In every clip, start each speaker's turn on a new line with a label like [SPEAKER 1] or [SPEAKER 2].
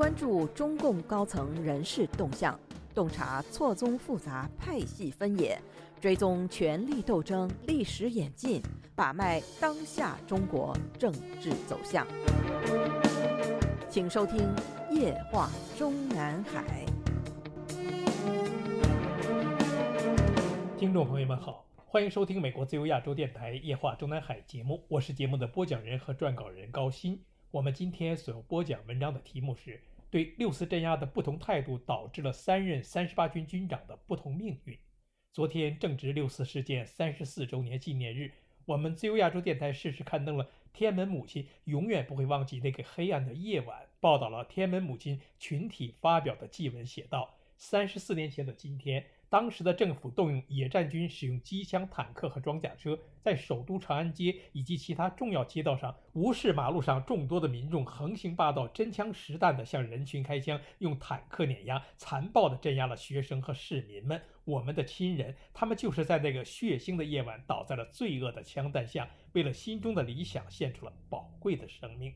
[SPEAKER 1] 关注中共高层人事动向，洞察错综复杂派系分野，追踪权力斗争历史演进，把脉当下中国政治走向。请收听《夜话中南海》。
[SPEAKER 2] 听众朋友们好，欢迎收听美国自由亚洲电台《夜话中南海》节目，我是节目的播讲人和撰稿人高鑫。我们今天所要播讲文章的题目是。对六四镇压的不同态度，导致了三任三十八军军长的不同命运。昨天正值六四事件三十四周年纪念日，我们自由亚洲电台适时刊登了天安门母亲永远不会忘记那个黑暗的夜晚，报道了天安门母亲群体发表的祭文，写道：三十四年前的今天。当时的政府动用野战军，使用机枪、坦克和装甲车，在首都长安街以及其他重要街道上，无视马路上众多的民众，横行霸道，真枪实弹地向人群开枪，用坦克碾压，残暴地镇压了学生和市民们。我们的亲人，他们就是在那个血腥的夜晚，倒在了罪恶的枪弹下，为了心中的理想，献出了宝贵的生命。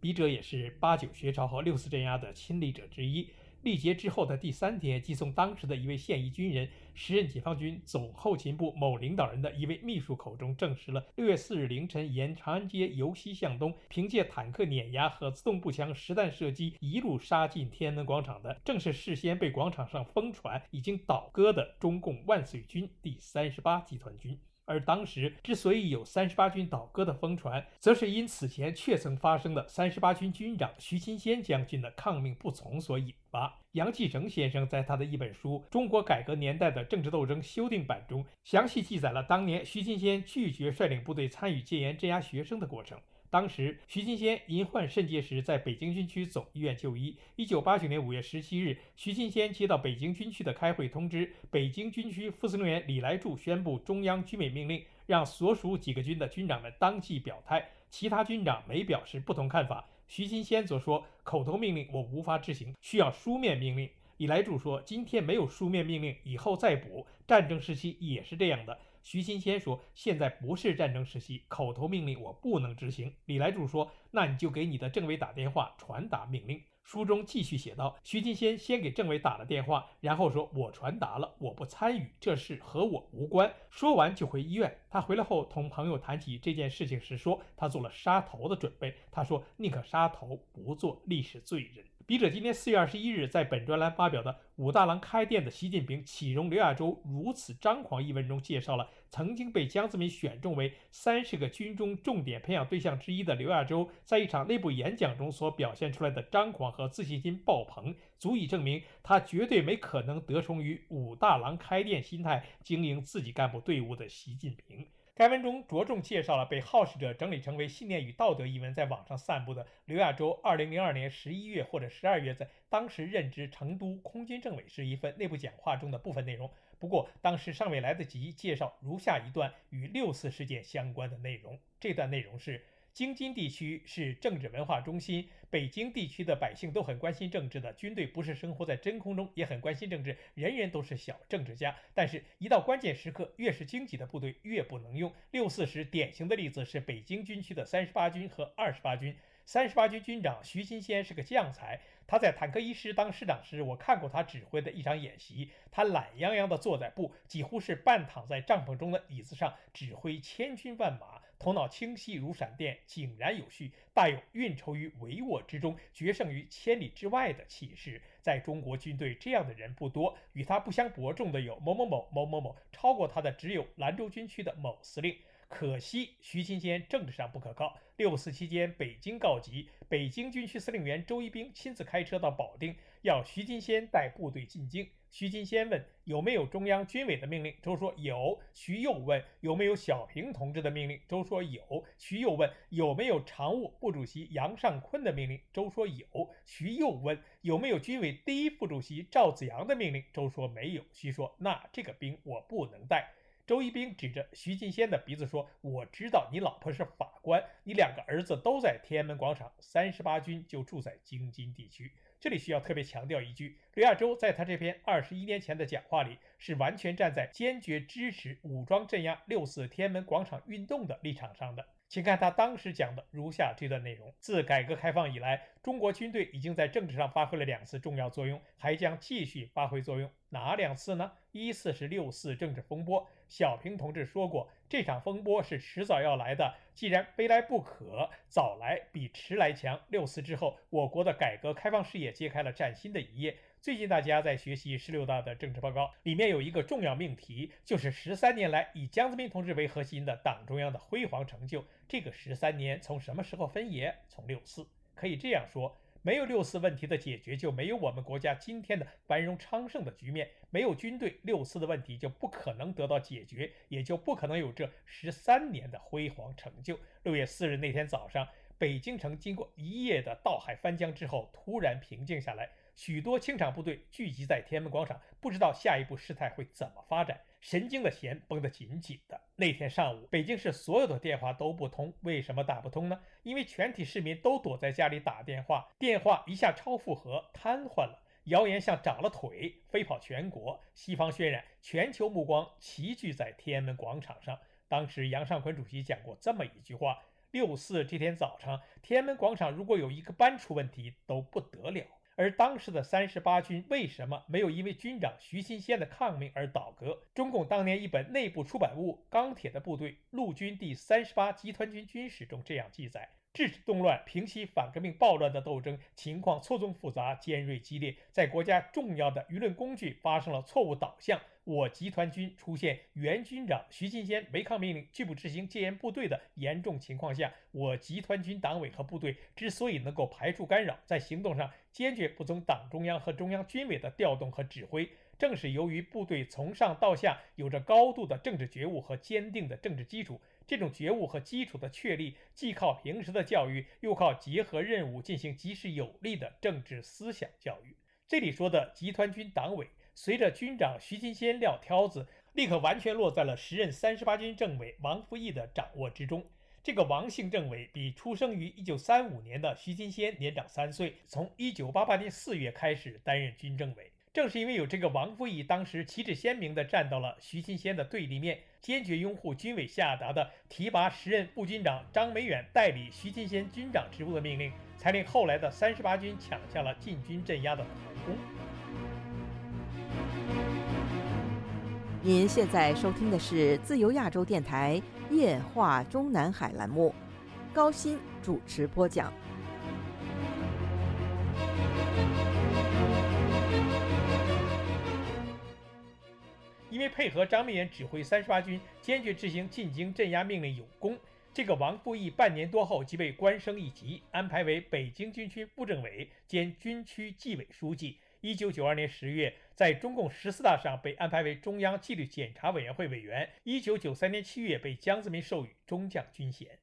[SPEAKER 2] 笔者也是八九学潮和六四镇压的亲历者之一。历劫之后的第三天，即从当时的一位现役军人、时任解放军总后勤部某领导人的一位秘书口中证实了，六月四日凌晨沿长安街由西向东，凭借坦克碾压和自动步枪实弹射击，一路杀进天安门广场的，正是事先被广场上疯传已经倒戈的中共万岁军第三十八集团军。而当时之所以有三十八军倒戈的疯传，则是因此前确曾发生的三十八军军长徐勤先将军的抗命不从所引发。杨继成先生在他的一本书《中国改革年代的政治斗争》修订版中，详细记载了当年徐勤先拒绝率领部队参与戒严镇压学生的过程。当时，徐金仙因患肾结石，在北京军区总医院就医。一九八九年五月十七日，徐金仙接到北京军区的开会通知，北京军区副司令员李来柱宣布中央军委命令，让所属几个军的军长们当即表态。其他军长没表示不同看法。徐金仙则说：“口头命令我无法执行，需要书面命令。”李来柱说：“今天没有书面命令，以后再补。战争时期也是这样的。”徐新先说：“现在不是战争时期，口头命令我不能执行。”李来柱说：“那你就给你的政委打电话，传达命令。”书中继续写道：“徐金先先给政委打了电话，然后说：‘我传达了，我不参与，这事和我无关。’说完就回医院。他回来后同朋友谈起这件事情时说：‘他做了杀头的准备。’他说：‘宁可杀头，不做历史罪人。’”笔者今年四月二十一日在本专栏发表的《武大郎开店的习近平岂容刘亚洲如此张狂》一文中，介绍了曾经被江泽民选中为三十个军中重点培养对象之一的刘亚洲，在一场内部演讲中所表现出来的张狂和自信心爆棚，足以证明他绝对没可能得宠于武大郎开店心态经营自己干部队伍的习近平。该文中着重介绍了被好事者整理成为“信念与道德”一文在网上散布的刘亚洲2002年11月或者12月在当时任职成都空军政委时一份内部讲话中的部分内容。不过当时尚未来得及介绍如下一段与六四事件相关的内容。这段内容是。京津地区是政治文化中心，北京地区的百姓都很关心政治的。军队不是生活在真空中，也很关心政治，人人都是小政治家。但是，一到关键时刻，越是经济的部队越不能用。六四时，典型的例子是北京军区的三十八军和二十八军。三十八军军长徐新先是个将才，他在坦克一师当师长时，我看过他指挥的一场演习。他懒洋洋地坐在部，几乎是半躺在帐篷中的椅子上，指挥千军万马，头脑清晰如闪电，井然有序，大有运筹于帷幄之中，决胜于千里之外的气势。在中国军队，这样的人不多。与他不相伯仲的有某某某某某某，超过他的只有兰州军区的某司令。可惜徐金先政治上不可靠。六四期间，北京告急，北京军区司令员周一兵亲自开车到保定，要徐金先带部队进京。徐金先问有没有中央军委的命令，周说有。徐又问有没有小平同志的命令，周说有。徐又问有没有常务副主席杨尚昆的命令，周说有。徐又问有没有军委第一副主席赵子阳的命令，周说没有。徐说那这个兵我不能带。周一兵指着徐进先的鼻子说：“我知道你老婆是法官，你两个儿子都在天安门广场，三十八军就住在京津地区。”这里需要特别强调一句：刘亚洲在他这篇二十一年前的讲话里，是完全站在坚决支持武装镇压六四天安门广场运动的立场上的。请看他当时讲的如下这段内容：自改革开放以来，中国军队已经在政治上发挥了两次重要作用，还将继续发挥作用。哪两次呢？一次是六四政治风波。小平同志说过，这场风波是迟早要来的，既然非来不可，早来比迟来强。六四之后，我国的改革开放事业揭开了崭新的一页。最近大家在学习十六大的政治报告，里面有一个重要命题，就是十三年来以江泽民同志为核心的党中央的辉煌成就。这个十三年从什么时候分野？从六四。可以这样说，没有六四问题的解决，就没有我们国家今天的繁荣昌盛的局面；没有军队，六四的问题就不可能得到解决，也就不可能有这十三年的辉煌成就。六月四日那天早上，北京城经过一夜的倒海翻江之后，突然平静下来。许多清场部队聚集在天安门广场，不知道下一步事态会怎么发展，神经的弦绷得紧紧的。那天上午，北京市所有的电话都不通，为什么打不通呢？因为全体市民都躲在家里打电话，电话一下超负荷，瘫痪了。谣言像长了腿，飞跑全国，西方渲染，全球目光齐聚在天安门广场上。当时，杨尚昆主席讲过这么一句话：六四这天早上，天安门广场如果有一个班出问题，都不得了。而当时的三十八军为什么没有因为军长徐新先的抗命而倒戈？中共当年一本内部出版物《钢铁的部队：陆军第三十八集团军军史》中这样记载。制止动乱、平息反革命暴乱的斗争情况错综复杂、尖锐激烈，在国家重要的舆论工具发生了错误导向，我集团军出现原军长徐新先违抗命令拒不执行戒严部队的严重情况下，我集团军党委和部队之所以能够排除干扰，在行动上坚决不从党中央和中央军委的调动和指挥。正是由于部队从上到下有着高度的政治觉悟和坚定的政治基础，这种觉悟和基础的确立，既靠平时的教育，又靠结合任务进行及时有力的政治思想教育。这里说的集团军党委，随着军长徐金仙撂挑子，立刻完全落在了时任三十八军政委王福义的掌握之中。这个王姓政委比出生于一九三五年的徐金仙年长三岁，从一九八八年四月开始担任军政委。正是因为有这个王福义，当时旗帜鲜明地站到了徐金仙的对立面，坚决拥护军委下达的提拔时任副军长张美远代理徐金仙军长职务的命令，才令后来的三十八军抢下了进军镇压的头功。
[SPEAKER 1] 您现在收听的是自由亚洲电台夜话中南海栏目，高鑫主持播讲。
[SPEAKER 2] 因为配合张明远指挥三十八军坚决执行进京镇压命令有功，这个王复义半年多后即被官升一级，安排为北京军区副政委兼军区纪委书记。一九九二年十月，在中共十四大上被安排为中央纪律检查委员会委员。一九九三年七月，被江泽民授予中将军衔。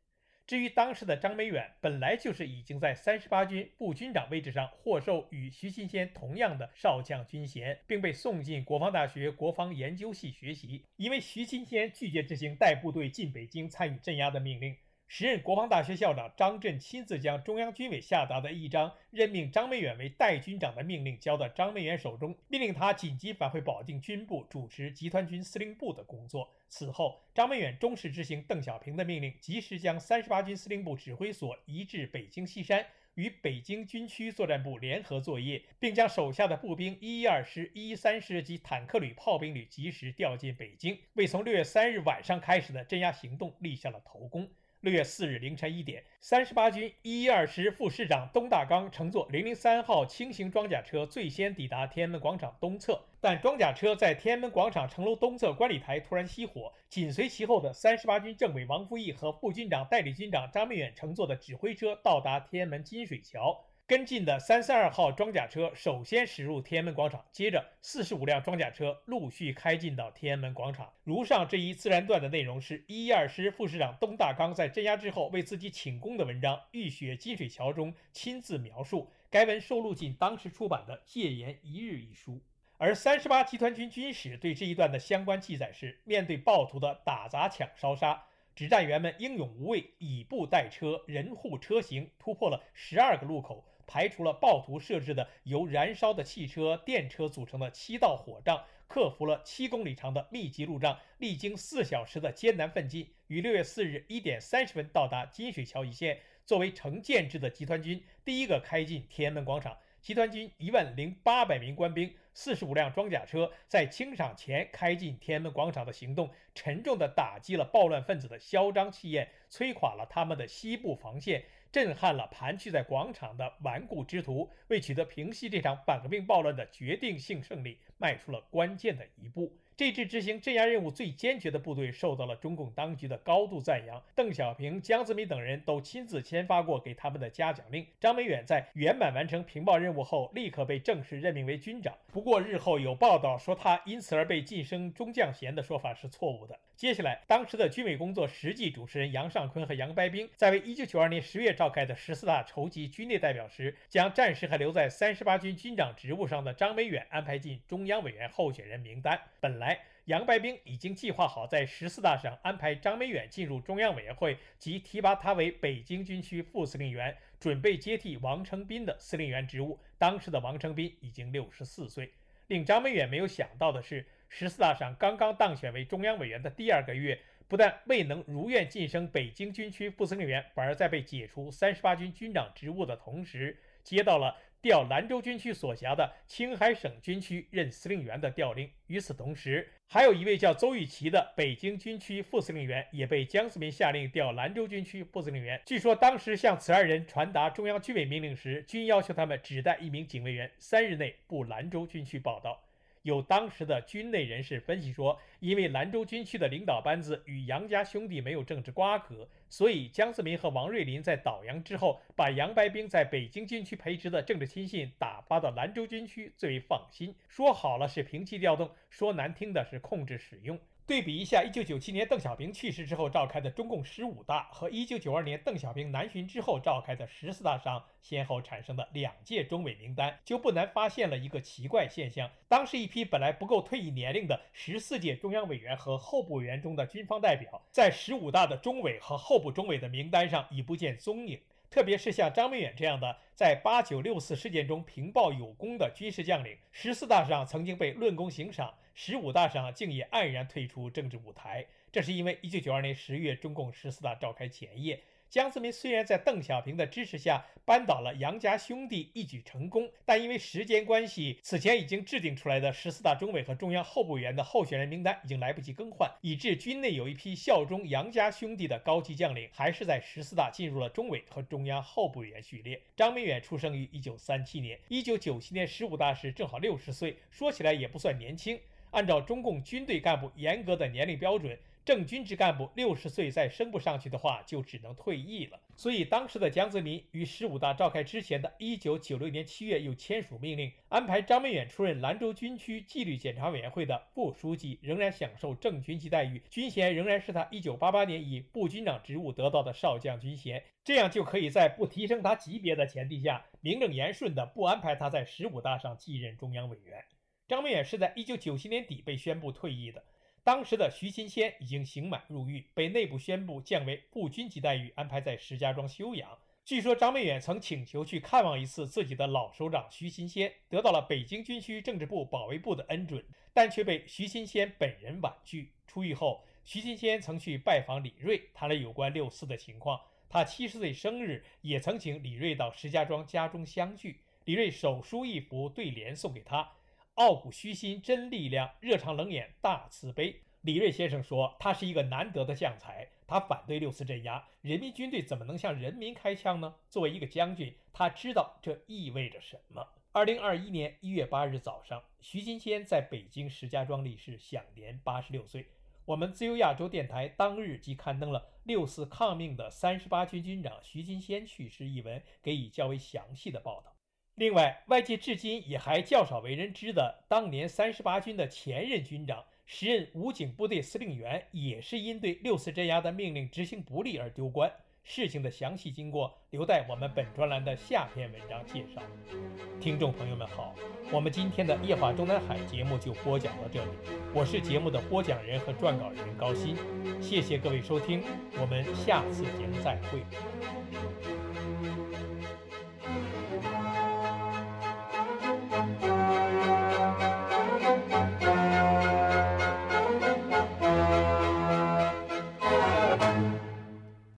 [SPEAKER 2] 至于当时的张美远，本来就是已经在三十八军部军长位置上获授与徐新先同样的少将军衔，并被送进国防大学国防研究系学习。因为徐新先拒绝执行带部队进北京参与镇压的命令。时任国防大学校长张震亲自将中央军委下达的一张任命张美远为代军长的命令交到张美远手中，命令他紧急返回保定军部主持集团军司令部的工作。此后，张美远忠实执行邓小平的命令，及时将三十八军司令部指挥所移至北京西山，与北京军区作战部联合作业，并将手下的步兵一一二师、一一三师及坦克旅、炮兵旅及时调进北京，为从六月三日晚上开始的镇压行动立下了头功。六月四日凌晨一点，三十八军一一二师副师长东大刚乘坐零零三号轻型装甲车最先抵达天安门广场东侧，但装甲车在天安门广场城楼东侧观礼台突然熄火。紧随其后的三十八军政委王富义和副军长代理军长张明远乘坐的指挥车到达天安门金水桥。跟进的三三二号装甲车首先驶入天安门广场，接着四十五辆装甲车陆续开进到天安门广场。如上这一自然段的内容是一一二师副师长东大刚在镇压之后为自己请功的文章《浴血金水桥》中亲自描述。该文收录进当时出版的《戒严一日》一书。而三十八集团军军史对这一段的相关记载是：面对暴徒的打砸抢烧杀。指战员们英勇无畏，以步代车，人护车行，突破了十二个路口，排除了暴徒设置的由燃烧的汽车、电车组成的七道火障克服了七公里长的密集路障，历经四小时的艰难奋进，于六月四日一点三十分到达金水桥一线。作为成建制的集团军，第一个开进天安门广场。集团军一万零八百名官兵、四十五辆装甲车在清场前开进天安门广场的行动，沉重地打击了暴乱分子的嚣张气焰，摧垮了他们的西部防线，震撼了盘踞在广场的顽固之徒，为取得平息这场反革命暴乱的决定性胜利，迈出了关键的一步。这支执行镇压任务最坚决的部队受到了中共当局的高度赞扬，邓小平、江泽民等人都亲自签发过给他们的嘉奖令。张美远在圆满完成平报任务后，立刻被正式任命为军长。不过，日后有报道说他因此而被晋升中将衔的说法是错误的。接下来，当时的军委工作实际主持人杨尚昆和杨白冰在为1992年10月召开的十四大筹集军内代表时，将暂时还留在三十八军军长职务上的张美远安排进中央委员候选人名单。本来。杨白冰已经计划好在十四大上安排张美远进入中央委员会，及提拔他为北京军区副司令员，准备接替王承斌的司令员职务。当时的王承斌已经六十四岁。令张美远没有想到的是，十四大上刚刚当选为中央委员的第二个月，不但未能如愿晋升北京军区副司令员，反而在被解除三十八军军长职务的同时，接到了。调兰州军区所辖的青海省军区任司令员的调令。与此同时，还有一位叫邹玉琪的北京军区副司令员也被江泽民下令调兰州军区副司令员。据说当时向此二人传达中央军委命令时，均要求他们只带一名警卫员，三日内赴兰州军区报道。有当时的军内人士分析说，因为兰州军区的领导班子与杨家兄弟没有政治瓜葛，所以江泽民和王瑞林在倒杨之后，把杨白冰在北京军区培植的政治亲信打发到兰州军区最为放心。说好了是平气调动，说难听的是控制使用。对比一下1997年邓小平去世之后召开的中共十五大和1992年邓小平南巡之后召开的十四大上先后产生的两届中委名单，就不难发现了一个奇怪现象：当时一批本来不够退役年龄的十四届中央委员和候补委员中的军方代表，在十五大的中委和候补中委的名单上已不见踪影。特别是像张明远这样的在八九六四事件中平报有功的军事将领，十四大上曾经被论功行赏。十五大上竟也黯然退出政治舞台，这是因为一九九二年十月中共十四大召开前夜，江泽民虽然在邓小平的支持下扳倒了杨家兄弟，一举成功，但因为时间关系，此前已经制定出来的十四大中委和中央候补委员的候选人名单已经来不及更换，以致军内有一批效忠杨家兄弟的高级将领，还是在十四大进入了中委和中央候补委员序列。张明远出生于一九三七年，一九九七年十五大时正好六十岁，说起来也不算年轻。按照中共军队干部严格的年龄标准，正军职干部六十岁再升不上去的话，就只能退役了。所以，当时的江泽民于十五大召开之前的一九九六年七月，又签署命令，安排张明远出任兰州军区纪律检查委员会的副书记，仍然享受正军级待遇，军衔仍然是他一九八八年以部军长职务得到的少将军衔。这样就可以在不提升他级别的前提下，名正言顺地不安排他在十五大上继任中央委员。张美远是在一九九七年底被宣布退役的。当时的徐新先已经刑满入狱，被内部宣布降为部军级待遇，安排在石家庄休养。据说张美远曾请求去看望一次自己的老首长徐新先，得到了北京军区政治部保卫部的恩准，但却被徐新先本人婉拒。出狱后，徐新先曾去拜访李瑞，谈了有关六四的情况。他七十岁生日，也曾请李瑞到石家庄家中相聚。李瑞手书一幅对联送给他。傲骨虚心真力量，热肠冷眼大慈悲。李瑞先生说，他是一个难得的将才。他反对六四镇压，人民军队怎么能向人民开枪呢？作为一个将军，他知道这意味着什么。二零二一年一月八日早上，徐金仙在北京石家庄离世，享年八十六岁。我们自由亚洲电台当日即刊登了六四抗命的三十八军军长徐金仙去世一文，给予较为详细的报道。另外，外界至今也还较少为人知的，当年三十八军的前任军长、时任武警部队司令员，也是因对六四镇压的命令执行不力而丢官。事情的详细经过，留待我们本专栏的下篇文章介绍。听众朋友们好，我们今天的夜话中南海节目就播讲到这里，我是节目的播讲人和撰稿人高鑫，谢谢各位收听，我们下次节目再会。